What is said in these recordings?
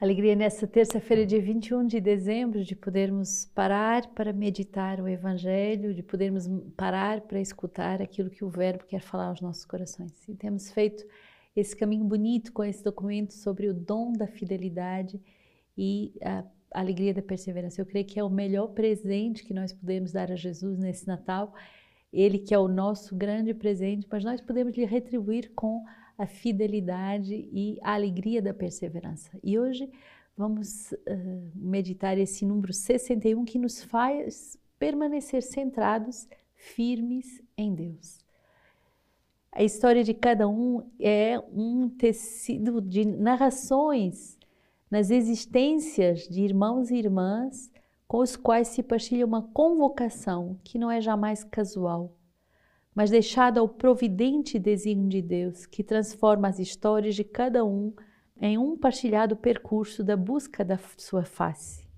Alegria nessa terça-feira, dia 21 de dezembro, de podermos parar para meditar o Evangelho, de podermos parar para escutar aquilo que o Verbo quer falar aos nossos corações. E temos feito esse caminho bonito com esse documento sobre o dom da fidelidade e a alegria da perseverança. Eu creio que é o melhor presente que nós podemos dar a Jesus nesse Natal. Ele que é o nosso grande presente, mas nós podemos lhe retribuir com a fidelidade e a alegria da perseverança. E hoje vamos uh, meditar esse número 61 que nos faz permanecer centrados, firmes em Deus. A história de cada um é um tecido de narrações nas existências de irmãos e irmãs com os quais se partilha uma convocação que não é jamais casual, mas deixada ao providente desígnio de Deus, que transforma as histórias de cada um em um partilhado percurso da busca da sua face.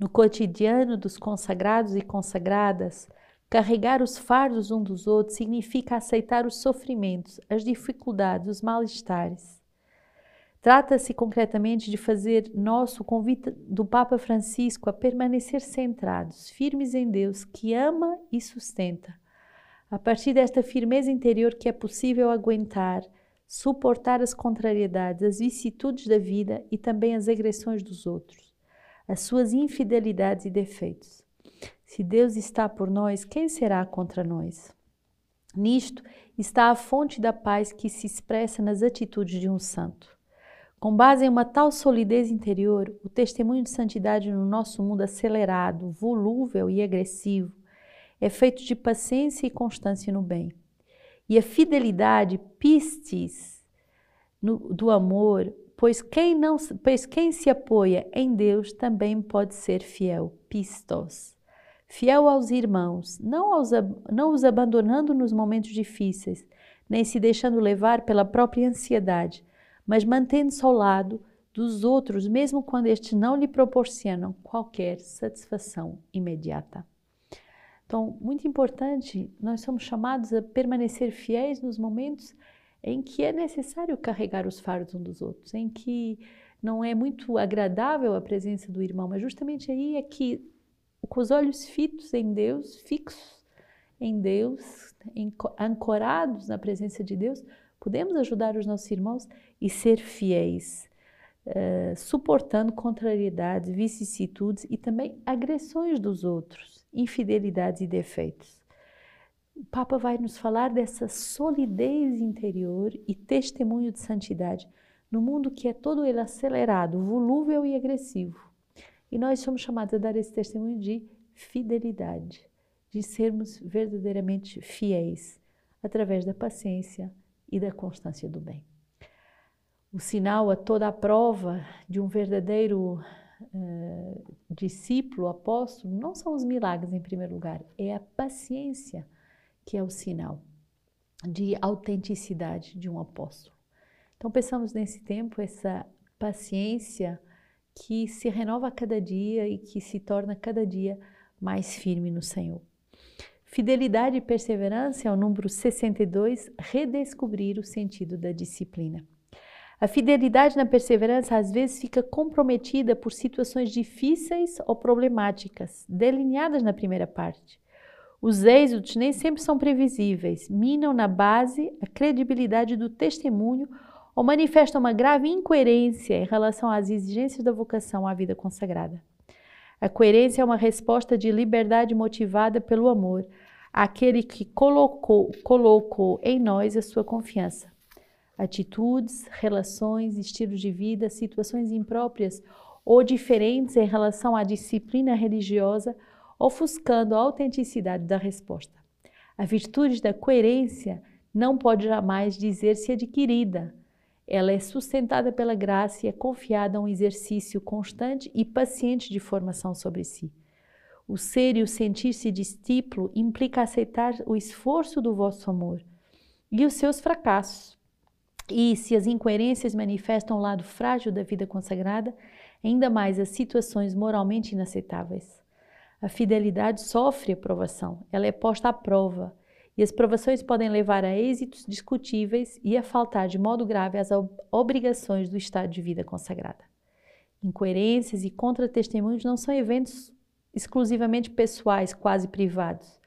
No cotidiano dos consagrados e consagradas, carregar os fardos um dos outros significa aceitar os sofrimentos, as dificuldades, os mal-estares. Trata-se concretamente de fazer nosso convite do Papa Francisco a permanecer centrados, firmes em Deus, que ama e sustenta a partir desta firmeza interior que é possível aguentar, suportar as contrariedades, as vicissitudes da vida e também as agressões dos outros, as suas infidelidades e defeitos. Se Deus está por nós, quem será contra nós? Nisto está a fonte da paz que se expressa nas atitudes de um santo. Com base em uma tal solidez interior, o testemunho de santidade no nosso mundo acelerado, volúvel e agressivo é feito de paciência e constância no bem. E a fidelidade, pistis, no, do amor, pois quem, não, pois quem se apoia em Deus também pode ser fiel, pistos. Fiel aos irmãos, não, aos, não os abandonando nos momentos difíceis, nem se deixando levar pela própria ansiedade, mas mantendo-se ao lado dos outros, mesmo quando estes não lhe proporcionam qualquer satisfação imediata. Então, muito importante, nós somos chamados a permanecer fiéis nos momentos em que é necessário carregar os fardos uns dos outros, em que não é muito agradável a presença do irmão, mas justamente aí é que, com os olhos fitos em Deus, fixos em Deus, ancorados na presença de Deus, podemos ajudar os nossos irmãos e ser fiéis, uh, suportando contrariedades, vicissitudes e também agressões dos outros infidelidades e defeitos. O Papa vai nos falar dessa solidez interior e testemunho de santidade no mundo que é todo ele acelerado, volúvel e agressivo. E nós somos chamados a dar esse testemunho de fidelidade, de sermos verdadeiramente fiéis através da paciência e da constância do bem. O sinal a toda a prova de um verdadeiro uh, discípulo, apóstolo, não são os milagres em primeiro lugar, é a paciência que é o sinal de autenticidade de um apóstolo. Então pensamos nesse tempo essa paciência que se renova a cada dia e que se torna cada dia mais firme no Senhor. Fidelidade e perseverança é o número 62, redescobrir o sentido da disciplina. A fidelidade na perseverança às vezes fica comprometida por situações difíceis ou problemáticas, delineadas na primeira parte. Os êxitos nem sempre são previsíveis, minam na base a credibilidade do testemunho ou manifestam uma grave incoerência em relação às exigências da vocação à vida consagrada. A coerência é uma resposta de liberdade motivada pelo amor, àquele que colocou, colocou em nós a sua confiança atitudes, relações, estilos de vida, situações impróprias ou diferentes em relação à disciplina religiosa, ofuscando a autenticidade da resposta. A virtude da coerência não pode jamais dizer-se adquirida. Ela é sustentada pela graça e é confiada a um exercício constante e paciente de formação sobre si. O ser e o sentir-se discípulo implica aceitar o esforço do vosso amor e os seus fracassos, e se as incoerências manifestam o lado frágil da vida consagrada, ainda mais as situações moralmente inaceitáveis. A fidelidade sofre a provação, ela é posta à prova, e as provações podem levar a êxitos discutíveis e a faltar de modo grave às obrigações do estado de vida consagrada. Incoerências e contra-testemunhos não são eventos exclusivamente pessoais, quase privados.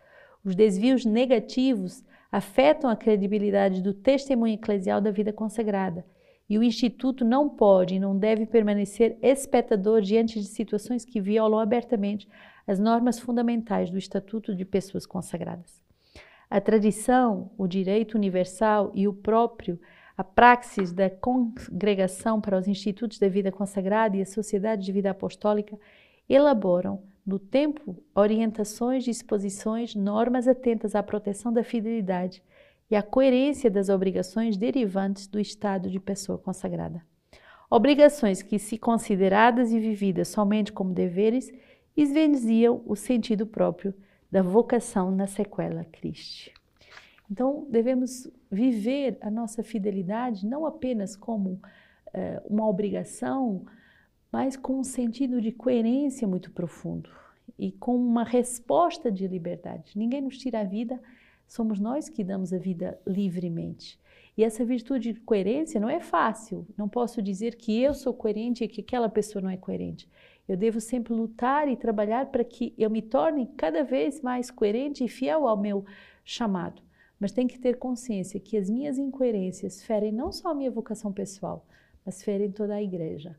Os desvios negativos afetam a credibilidade do testemunho eclesial da vida consagrada. E o Instituto não pode e não deve permanecer espectador diante de situações que violam abertamente as normas fundamentais do Estatuto de Pessoas Consagradas. A tradição, o direito universal e o próprio, a praxis da congregação para os institutos da vida consagrada e a sociedade de vida apostólica elaboram no tempo, orientações, disposições, normas atentas à proteção da fidelidade e à coerência das obrigações derivantes do estado de pessoa consagrada. Obrigações que, se consideradas e vividas somente como deveres, esvaziam o sentido próprio da vocação na sequela Christi. Então, devemos viver a nossa fidelidade não apenas como uh, uma obrigação, mas com um sentido de coerência muito profundo e com uma resposta de liberdade. Ninguém nos tira a vida, somos nós que damos a vida livremente. E essa virtude de coerência não é fácil. Não posso dizer que eu sou coerente e que aquela pessoa não é coerente. Eu devo sempre lutar e trabalhar para que eu me torne cada vez mais coerente e fiel ao meu chamado. Mas tem que ter consciência que as minhas incoerências ferem não só a minha vocação pessoal, mas ferem toda a igreja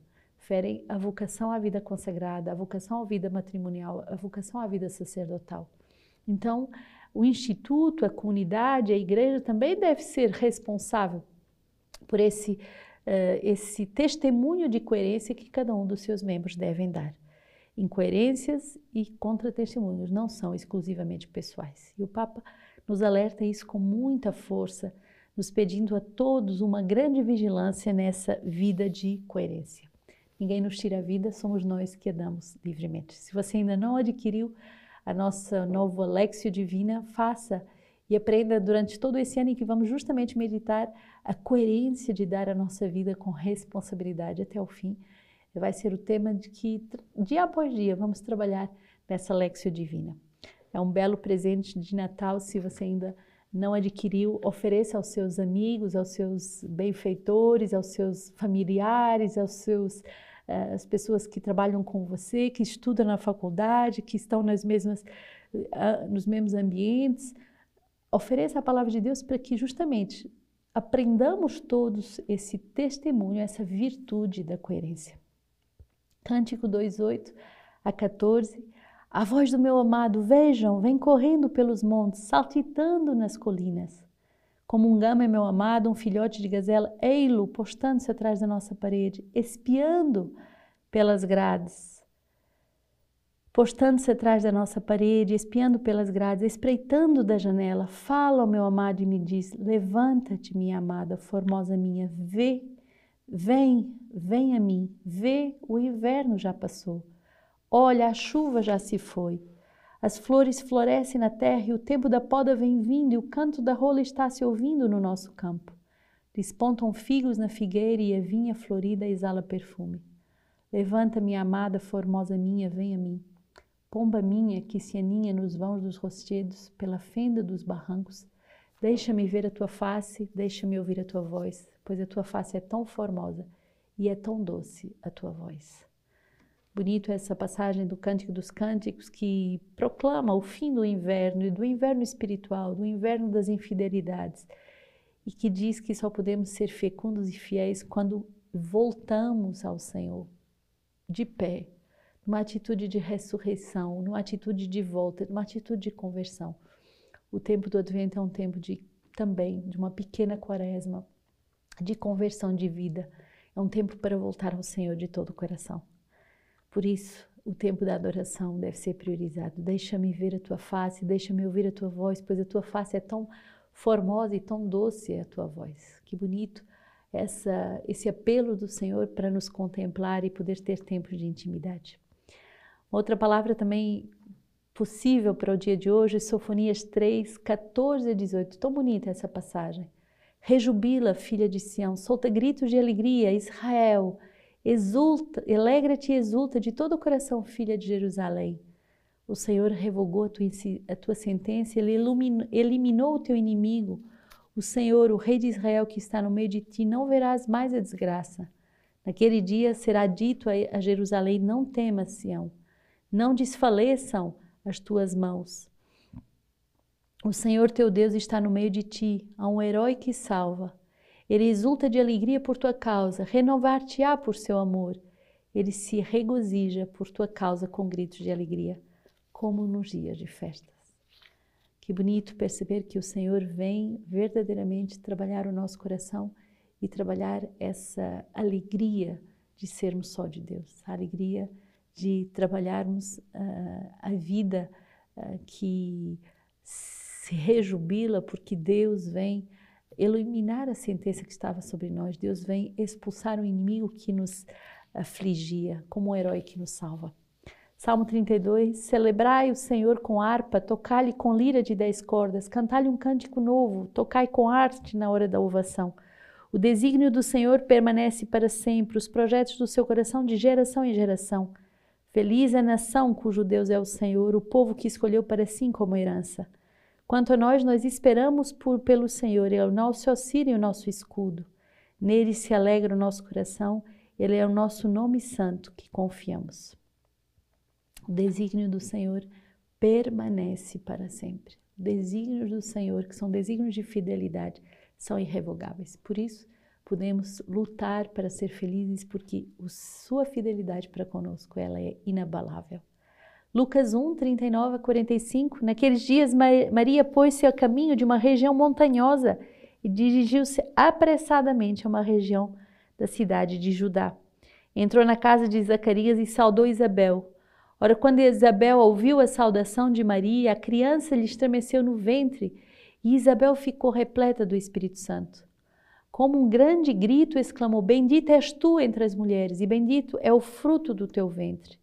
referem à vocação à vida consagrada, à vocação à vida matrimonial, à vocação à vida sacerdotal. Então, o instituto, a comunidade, a igreja também deve ser responsável por esse, uh, esse testemunho de coerência que cada um dos seus membros devem dar. Incoerências e contra-testemunhos não são exclusivamente pessoais. E o Papa nos alerta isso com muita força, nos pedindo a todos uma grande vigilância nessa vida de coerência. Ninguém nos tira a vida, somos nós que a damos livremente. Se você ainda não adquiriu a nossa nova Alexio Divina, faça e aprenda durante todo esse ano em que vamos justamente meditar a coerência de dar a nossa vida com responsabilidade até o fim. Vai ser o tema de que dia após dia vamos trabalhar nessa Alexio Divina. É um belo presente de Natal se você ainda não adquiriu, ofereça aos seus amigos, aos seus benfeitores, aos seus familiares, aos seus as pessoas que trabalham com você, que estudam na faculdade, que estão nas mesmas, eh, nos mesmos ambientes. Ofereça a palavra de Deus para que justamente aprendamos todos esse testemunho, essa virtude da coerência. Cântico 2:8 a 14. A voz do meu amado, vejam, vem correndo pelos montes, saltitando nas colinas. Como um gama meu amado, um filhote de gazela, ei-lo postando-se atrás da nossa parede, espiando pelas grades. Postando-se atrás da nossa parede, espiando pelas grades, espreitando da janela, fala ao meu amado e me diz: Levanta-te, minha amada, formosa minha, vê, vem, vem a mim, vê, o inverno já passou. Olha, a chuva já se foi. As flores florescem na terra e o tempo da poda vem vindo e o canto da rola está se ouvindo no nosso campo. Despontam figos na figueira e a vinha florida exala perfume. Levanta, minha amada, formosa minha, vem a mim. Pomba minha que se aninha nos vãos dos rochedos, pela fenda dos barrancos, deixa-me ver a tua face, deixa-me ouvir a tua voz, pois a tua face é tão formosa e é tão doce a tua voz. Bonito essa passagem do Cântico dos Cânticos que proclama o fim do inverno e do inverno espiritual, do inverno das infidelidades, e que diz que só podemos ser fecundos e fiéis quando voltamos ao Senhor, de pé, numa atitude de ressurreição, numa atitude de volta, numa atitude de conversão. O tempo do Advento é um tempo de também de uma pequena quaresma, de conversão de vida. É um tempo para voltar ao Senhor de todo o coração. Por isso, o tempo da adoração deve ser priorizado. Deixa-me ver a tua face, deixa-me ouvir a tua voz, pois a tua face é tão formosa e tão doce a tua voz. Que bonito essa, esse apelo do Senhor para nos contemplar e poder ter tempo de intimidade. Outra palavra também possível para o dia de hoje é Sofonias 3, 14 a 18. Tão bonita essa passagem. Rejubila, filha de Sião, solta gritos de alegria, Israel Exulta, alegra-te e exulta de todo o coração, filha de Jerusalém. O Senhor revogou a tua, a tua sentença, Ele eliminou, eliminou o teu inimigo. O Senhor, o Rei de Israel que está no meio de ti, não verás mais a desgraça. Naquele dia será dito a Jerusalém: Não temas, Sião, não desfaleçam as tuas mãos. O Senhor teu Deus está no meio de ti, há um herói que salva. Ele exulta de alegria por tua causa, renovar-te-á por seu amor. Ele se regozija por tua causa com gritos de alegria, como nos dias de festas. Que bonito perceber que o Senhor vem verdadeiramente trabalhar o nosso coração e trabalhar essa alegria de sermos só de Deus, a alegria de trabalharmos uh, a vida uh, que se rejubila porque Deus vem eliminar a sentença que estava sobre nós, Deus vem expulsar o inimigo que nos afligia, como o herói que nos salva. Salmo 32: Celebrai o Senhor com harpa, tocai-lhe com lira de dez cordas, cantai-lhe um cântico novo, tocai com arte na hora da ovação. O desígnio do Senhor permanece para sempre, os projetos do seu coração de geração em geração. Feliz é a nação cujo Deus é o Senhor, o povo que escolheu para si como herança. Quanto a nós, nós esperamos por, pelo Senhor, Ele é o nosso auxílio e o nosso escudo. Nele se alegra o nosso coração, Ele é o nosso nome santo que confiamos. O desígnio do Senhor permanece para sempre. Desígnios do Senhor, que são desígnios de fidelidade, são irrevogáveis. Por isso, podemos lutar para ser felizes, porque sua fidelidade para conosco ela é inabalável. Lucas 1, 39 a 45. Naqueles dias, Maria pôs-se a caminho de uma região montanhosa e dirigiu-se apressadamente a uma região da cidade de Judá. Entrou na casa de Zacarias e saudou Isabel. Ora, quando Isabel ouviu a saudação de Maria, a criança lhe estremeceu no ventre e Isabel ficou repleta do Espírito Santo. Como um grande grito exclamou: Bendita és tu entre as mulheres, e bendito é o fruto do teu ventre.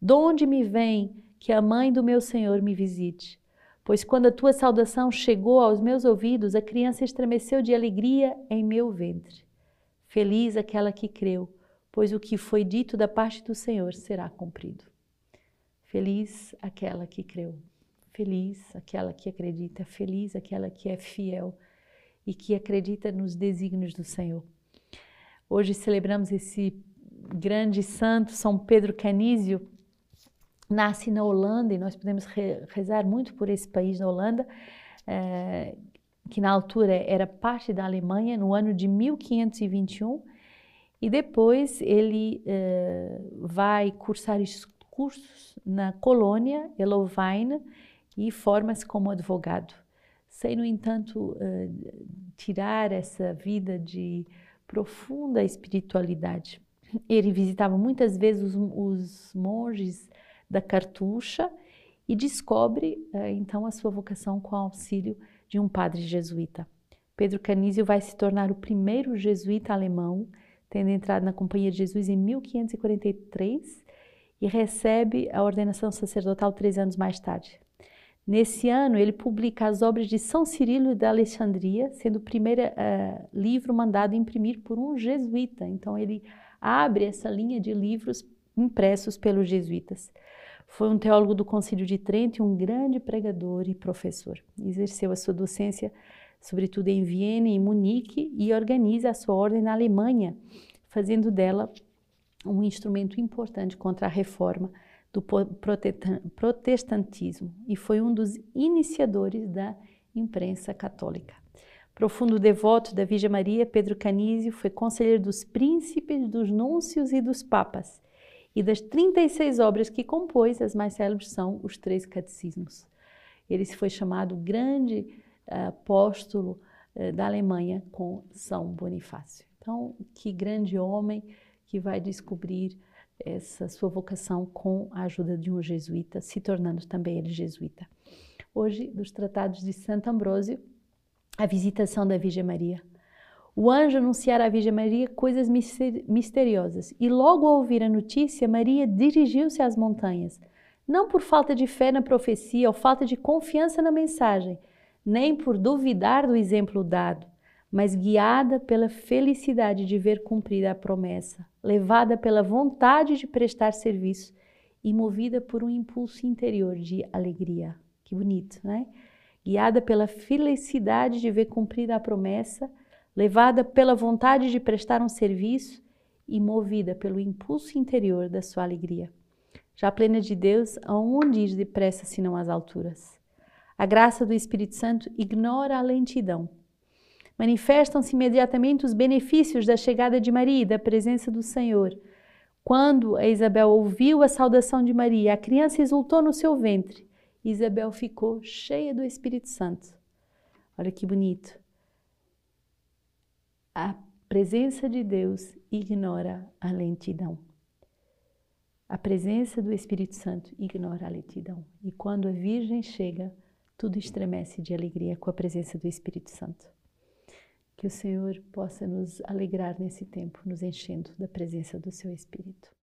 De onde me vem que a mãe do meu Senhor me visite? Pois quando a tua saudação chegou aos meus ouvidos, a criança estremeceu de alegria em meu ventre. Feliz aquela que creu, pois o que foi dito da parte do Senhor será cumprido. Feliz aquela que creu. Feliz aquela que acredita, feliz aquela que é fiel e que acredita nos desígnios do Senhor. Hoje celebramos esse grande santo, São Pedro Canísio, nasce na Holanda e nós podemos rezar muito por esse país na Holanda, eh, que na altura era parte da Alemanha, no ano de 1521, e depois ele eh, vai cursar cursos na colônia Elovaina, e forma-se como advogado. Sem, no entanto, uh, tirar essa vida de profunda espiritualidade. Ele visitava muitas vezes os, os monges da Cartucha e descobre uh, então a sua vocação com o auxílio de um padre jesuíta. Pedro Canísio vai se tornar o primeiro jesuíta alemão, tendo entrado na Companhia de Jesus em 1543 e recebe a ordenação sacerdotal três anos mais tarde. Nesse ano, ele publica as obras de São Cirilo da Alexandria, sendo o primeiro uh, livro mandado imprimir por um jesuíta. Então, ele abre essa linha de livros impressos pelos jesuítas. Foi um teólogo do Concílio de Trento e um grande pregador e professor. Exerceu a sua docência, sobretudo em Viena e Munique, e organiza a sua ordem na Alemanha, fazendo dela um instrumento importante contra a reforma do protestantismo e foi um dos iniciadores da imprensa católica. Profundo devoto da Virgem Maria, Pedro Canísio foi conselheiro dos príncipes, dos núncios e dos papas. E das 36 obras que compôs, as mais célebres são os três catecismos. Ele foi chamado grande uh, apóstolo uh, da Alemanha com São Bonifácio. Então, que grande homem que vai descobrir essa sua vocação com a ajuda de um jesuíta, se tornando também ele jesuíta. Hoje, dos tratados de Santo Ambrósio, a visitação da Virgem Maria. O anjo anunciara à Virgem Maria coisas misteriosas e logo ao ouvir a notícia, Maria dirigiu-se às montanhas, não por falta de fé na profecia ou falta de confiança na mensagem, nem por duvidar do exemplo dado, mas guiada pela felicidade de ver cumprida a promessa, levada pela vontade de prestar serviço e movida por um impulso interior de alegria. Que bonito, né? Guiada pela felicidade de ver cumprida a promessa, levada pela vontade de prestar um serviço e movida pelo impulso interior da sua alegria. Já plena de Deus, aonde ir depressa senão às alturas? A graça do Espírito Santo ignora a lentidão. Manifestam-se imediatamente os benefícios da chegada de Maria e da presença do Senhor. Quando a Isabel ouviu a saudação de Maria, a criança exultou no seu ventre. Isabel ficou cheia do Espírito Santo. Olha que bonito. A presença de Deus ignora a lentidão. A presença do Espírito Santo ignora a lentidão. E quando a Virgem chega, tudo estremece de alegria com a presença do Espírito Santo. Que o Senhor possa nos alegrar nesse tempo, nos enchendo da presença do seu Espírito.